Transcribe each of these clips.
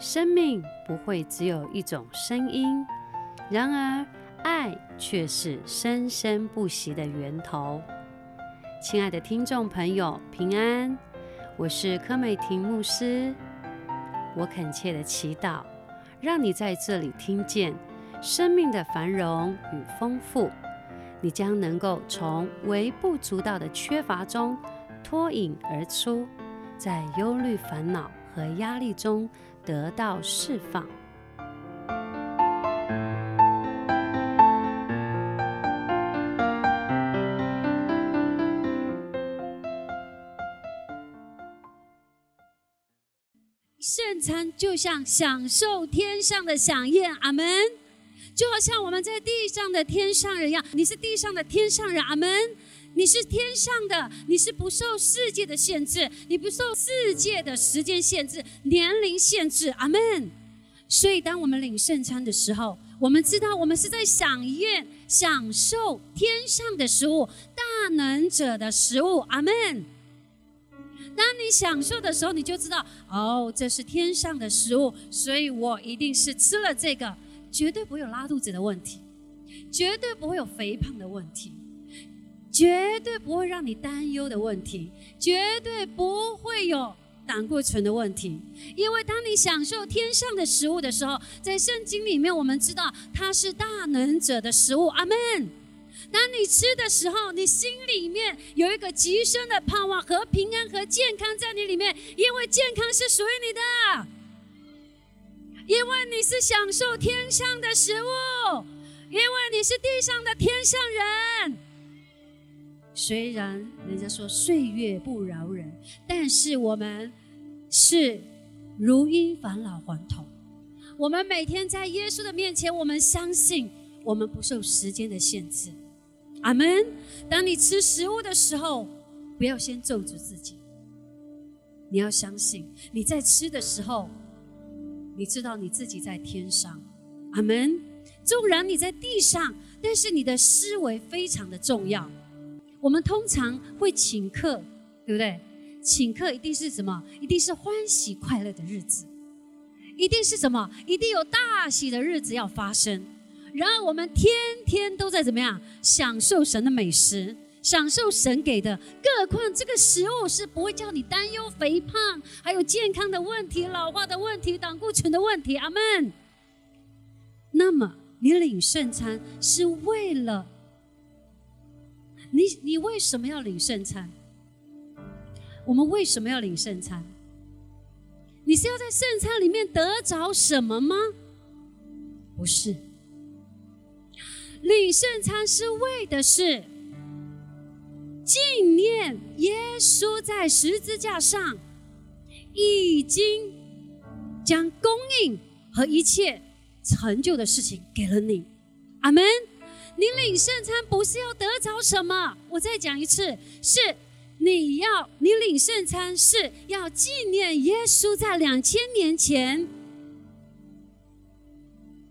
生命不会只有一种声音，然而爱却是生生不息的源头。亲爱的听众朋友，平安，我是柯美婷牧师。我恳切的祈祷，让你在这里听见生命的繁荣与丰富，你将能够从微不足道的缺乏中脱颖而出，在忧虑、烦恼和压力中。得到释放。圣餐就像享受天上的享宴，阿门。就好像我们在地上的天上人一样，你是地上的天上人，阿门。你是天上的，你是不受世界的限制，你不受世界的时间限制、年龄限制。阿门。所以，当我们领圣餐的时候，我们知道我们是在享宴、享受天上的食物、大能者的食物。阿门。当你享受的时候，你就知道哦，这是天上的食物，所以我一定是吃了这个，绝对不会有拉肚子的问题，绝对不会有肥胖的问题。绝对不会让你担忧的问题，绝对不会有胆固醇的问题，因为当你享受天上的食物的时候，在圣经里面我们知道它是大能者的食物。阿门。当你吃的时候，你心里面有一个极深的盼望和平安和健康在你里面，因为健康是属于你的，因为你是享受天上的食物，因为你是地上的天上人。虽然人家说岁月不饶人，但是我们是如因返老还童。我们每天在耶稣的面前，我们相信我们不受时间的限制。阿门。当你吃食物的时候，不要先咒诅自己，你要相信你在吃的时候，你知道你自己在天上。阿门。纵然你在地上，但是你的思维非常的重要。我们通常会请客，对不对？请客一定是什么？一定是欢喜快乐的日子，一定是什么？一定有大喜的日子要发生。然而我们天天都在怎么样享受神的美食，享受神给的。更何况这个食物是不会叫你担忧肥胖，还有健康的问题、老化的问题、胆固醇的问题。阿门。那么你领圣餐是为了？你你为什么要领圣餐？我们为什么要领圣餐？你是要在圣餐里面得着什么吗？不是，领圣餐是为的是纪念耶稣在十字架上已经将供应和一切成就的事情给了你。阿门。你领圣餐不是要得着什么？我再讲一次，是你要你领圣餐是要纪念耶稣在两千年前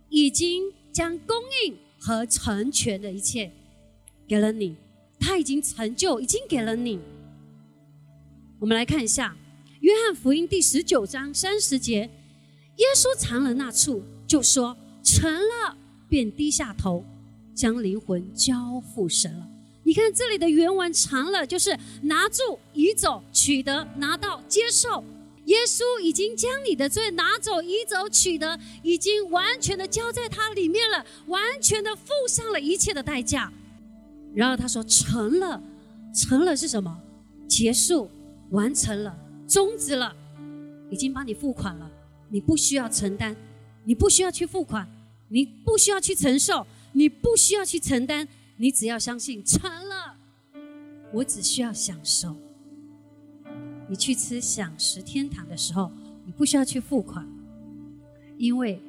已经将供应和成全的一切给了你，他已经成就，已经给了你。我们来看一下《约翰福音》第十九章三十节，耶稣尝了那处，就说成了，便低下头。将灵魂交付神了。你看这里的原文长了，就是拿住、移走、取得、拿到、接受。耶稣已经将你的罪拿走、移走、取得，已经完全的交在他里面了，完全的付上了一切的代价。然后他说：“成了，成了是什么？结束，完成了，终止了，已经帮你付款了。你不需要承担，你不需要去付款，你不需要去承受。”你不需要去承担，你只要相信成了，我只需要享受。你去吃享食天堂的时候，你不需要去付款，因为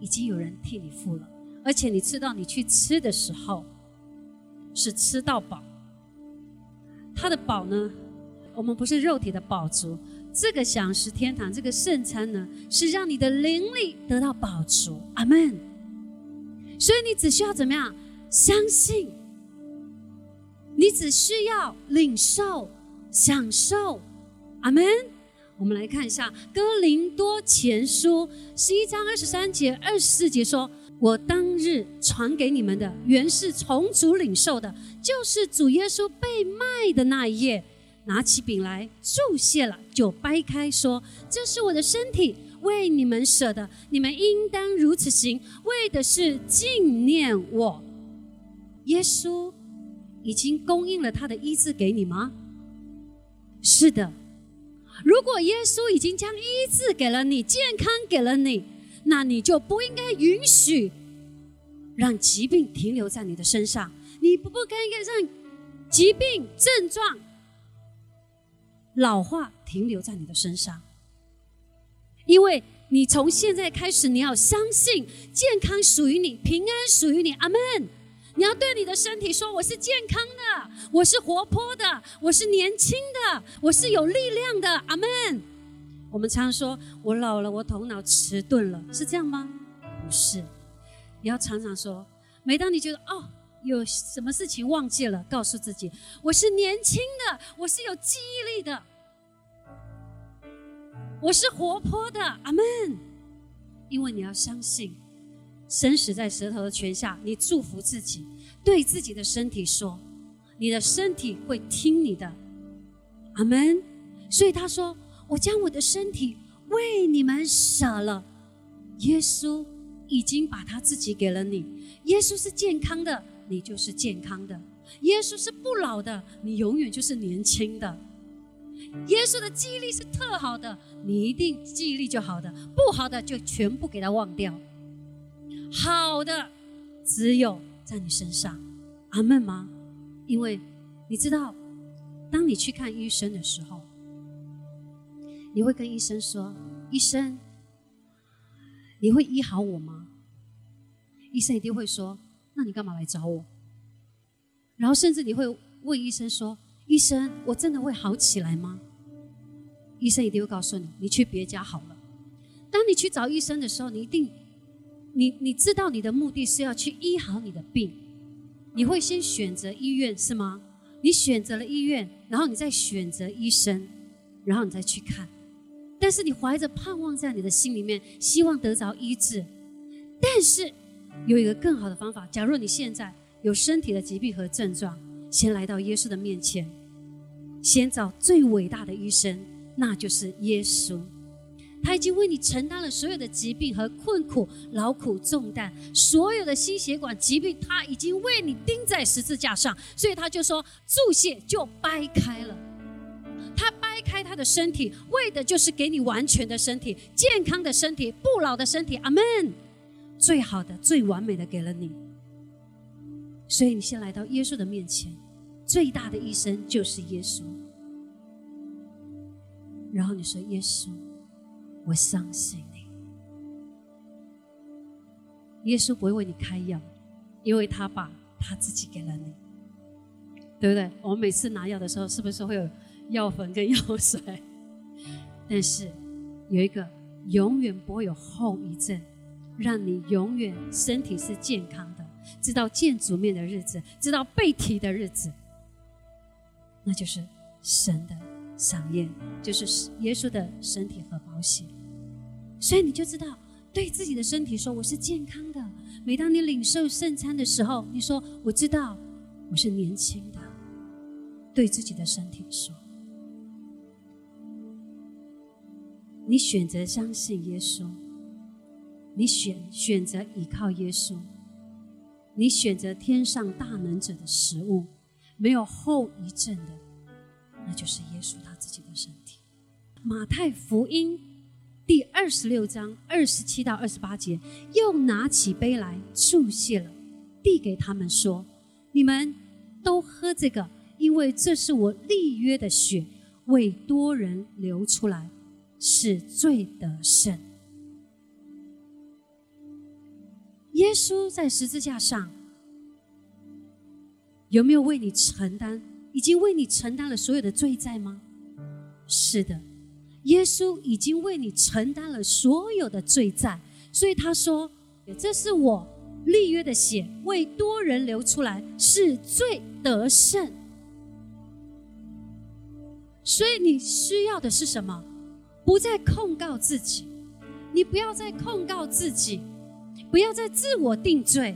已经有人替你付了，而且你吃到你去吃的时候是吃到饱。他的饱呢，我们不是肉体的饱足，这个享食天堂这个圣餐呢，是让你的灵力得到饱足。阿门。所以你只需要怎么样？相信。你只需要领受、享受。阿门。我们来看一下《哥林多前书》十一章二十三节、二十四节说：“我当日传给你们的，原是从主领受的，就是主耶稣被卖的那一夜，拿起饼来注谢了，就掰开说：这是我的身体，为你们舍的，你们应当如此行，为的是纪念我。耶稣已经供应了他的医治给你吗？是的。”如果耶稣已经将医治给了你，健康给了你，那你就不应该允许让疾病停留在你的身上。你不不应该让疾病症状老化停留在你的身上，因为你从现在开始，你要相信健康属于你，平安属于你。阿门。你要对你的身体说：“我是健康的，我是活泼的，我是年轻的，我是有力量的。”阿门。我们常说：“我老了，我头脑迟钝了。”是这样吗？不是。你要常常说：“每当你觉得哦，有什么事情忘记了，告诉自己：我是年轻的，我是有记忆力的，我是活泼的。”阿门。因为你要相信。生死在舌头的泉下，你祝福自己，对自己的身体说，你的身体会听你的，阿门。所以他说：“我将我的身体为你们舍了。”耶稣已经把他自己给了你。耶稣是健康的，你就是健康的；耶稣是不老的，你永远就是年轻的。耶稣的记忆力是特好的，你一定记忆力就好的；不好的就全部给他忘掉。好的，只有在你身上，阿门吗？因为你知道，当你去看医生的时候，你会跟医生说：“医生，你会医好我吗？”医生一定会说：“那你干嘛来找我？”然后甚至你会问医生说：“医生，我真的会好起来吗？”医生一定会告诉你：“你去别家好了。”当你去找医生的时候，你一定。你你知道你的目的是要去医好你的病，你会先选择医院是吗？你选择了医院，然后你再选择医生，然后你再去看。但是你怀着盼望在你的心里面，希望得着医治。但是有一个更好的方法，假如你现在有身体的疾病和症状，先来到耶稣的面前，先找最伟大的医生，那就是耶稣。他已经为你承担了所有的疾病和困苦、劳苦重担，所有的心血管疾病，他已经为你钉在十字架上。所以他就说，注血就掰开了。他掰开他的身体，为的就是给你完全的身体、健康的身体、不老的身体。阿门。最好的、最完美的给了你。所以你先来到耶稣的面前，最大的医生就是耶稣。然后你说，耶稣。我相信你，耶稣不会为你开药，因为他把他自己给了你，对不对？我们每次拿药的时候，是不是会有药粉跟药水？但是有一个永远不会有后遗症，让你永远身体是健康的，知道见主面的日子，知道被提的日子，那就是神的。赏宴就是耶稣的身体和保险，所以你就知道对自己的身体说：“我是健康的。”每当你领受圣餐的时候，你说：“我知道我是年轻的。”对自己的身体说：“你选择相信耶稣，你选选择依靠耶稣，你选择天上大能者的食物，没有后遗症的。”那就是耶稣他自己的身体。马太福音第二十六章二十七到二十八节，又拿起杯来注谢了，递给他们说：“你们都喝这个，因为这是我立约的血，为多人流出来，是罪得胜。”耶稣在十字架上有没有为你承担？已经为你承担了所有的罪债吗？是的，耶稣已经为你承担了所有的罪债，所以他说：“这是我立约的血，为多人流出来，是罪得胜。”所以你需要的是什么？不再控告自己，你不要再控告自己，不要再自我定罪，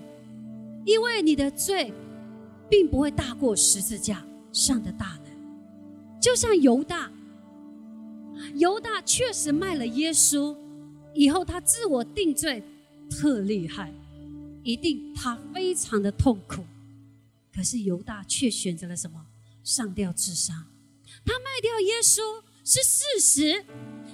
因为你的罪并不会大过十字架上的大能。就像犹大，犹大确实卖了耶稣，以后他自我定罪特厉害，一定他非常的痛苦。可是犹大却选择了什么？上吊自杀。他卖掉耶稣是事实，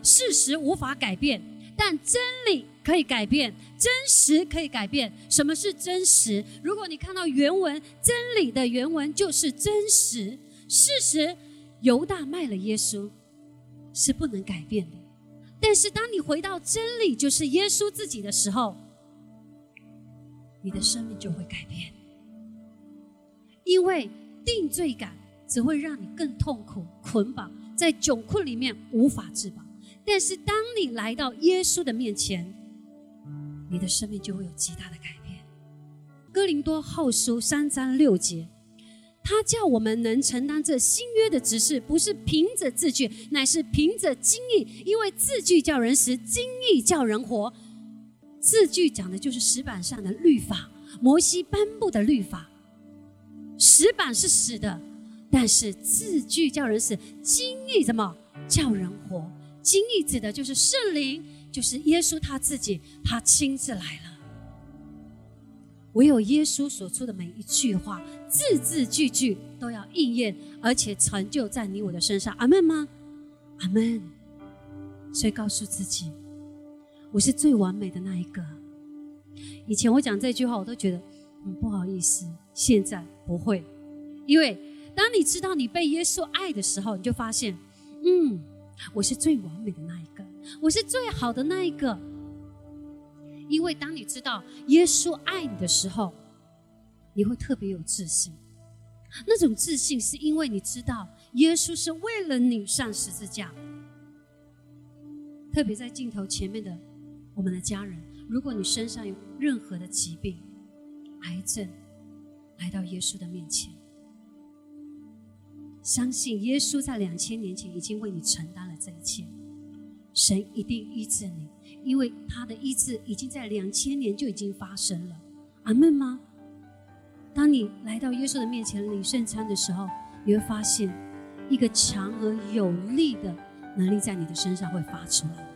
事实无法改变，但真理可以改变，真实可以改变。什么是真实？如果你看到原文，真理的原文就是真实，事实。犹大卖了耶稣，是不能改变的。但是当你回到真理，就是耶稣自己的时候，你的生命就会改变。因为定罪感只会让你更痛苦、捆绑在窘困里面无法自拔。但是当你来到耶稣的面前，你的生命就会有极大的改变。哥林多后书三章六节，他叫我们能承担这新约的指示，不是凭着字句，乃是凭着经意。因为字句叫人死，经意叫人活。字句讲的就是石板上的律法，摩西颁布的律法。石板是死的，但是字句叫人死，经意怎么叫人活？经意指的就是圣灵，就是耶稣他自己，他亲自来了。唯有耶稣所出的每一句话，字字句句都要应验，而且成就在你我的身上。阿门吗？阿门。所以告诉自己，我是最完美的那一个。以前我讲这句话，我都觉得很不好意思。现在不会，因为当你知道你被耶稣爱的时候，你就发现，嗯，我是最完美的那一，我是最好的那一个。因为当你知道耶稣爱你的时候，你会特别有自信。那种自信是因为你知道耶稣是为了你上十字架。特别在镜头前面的我们的家人，如果你身上有任何的疾病、癌症，来到耶稣的面前，相信耶稣在两千年前已经为你承担了这一切，神一定医治你，因为他的医治已经在两千年就已经发生了。阿门吗？当你来到耶稣的面前领圣餐的时候，你会发现一个强而有力的能力在你的身上会发出来。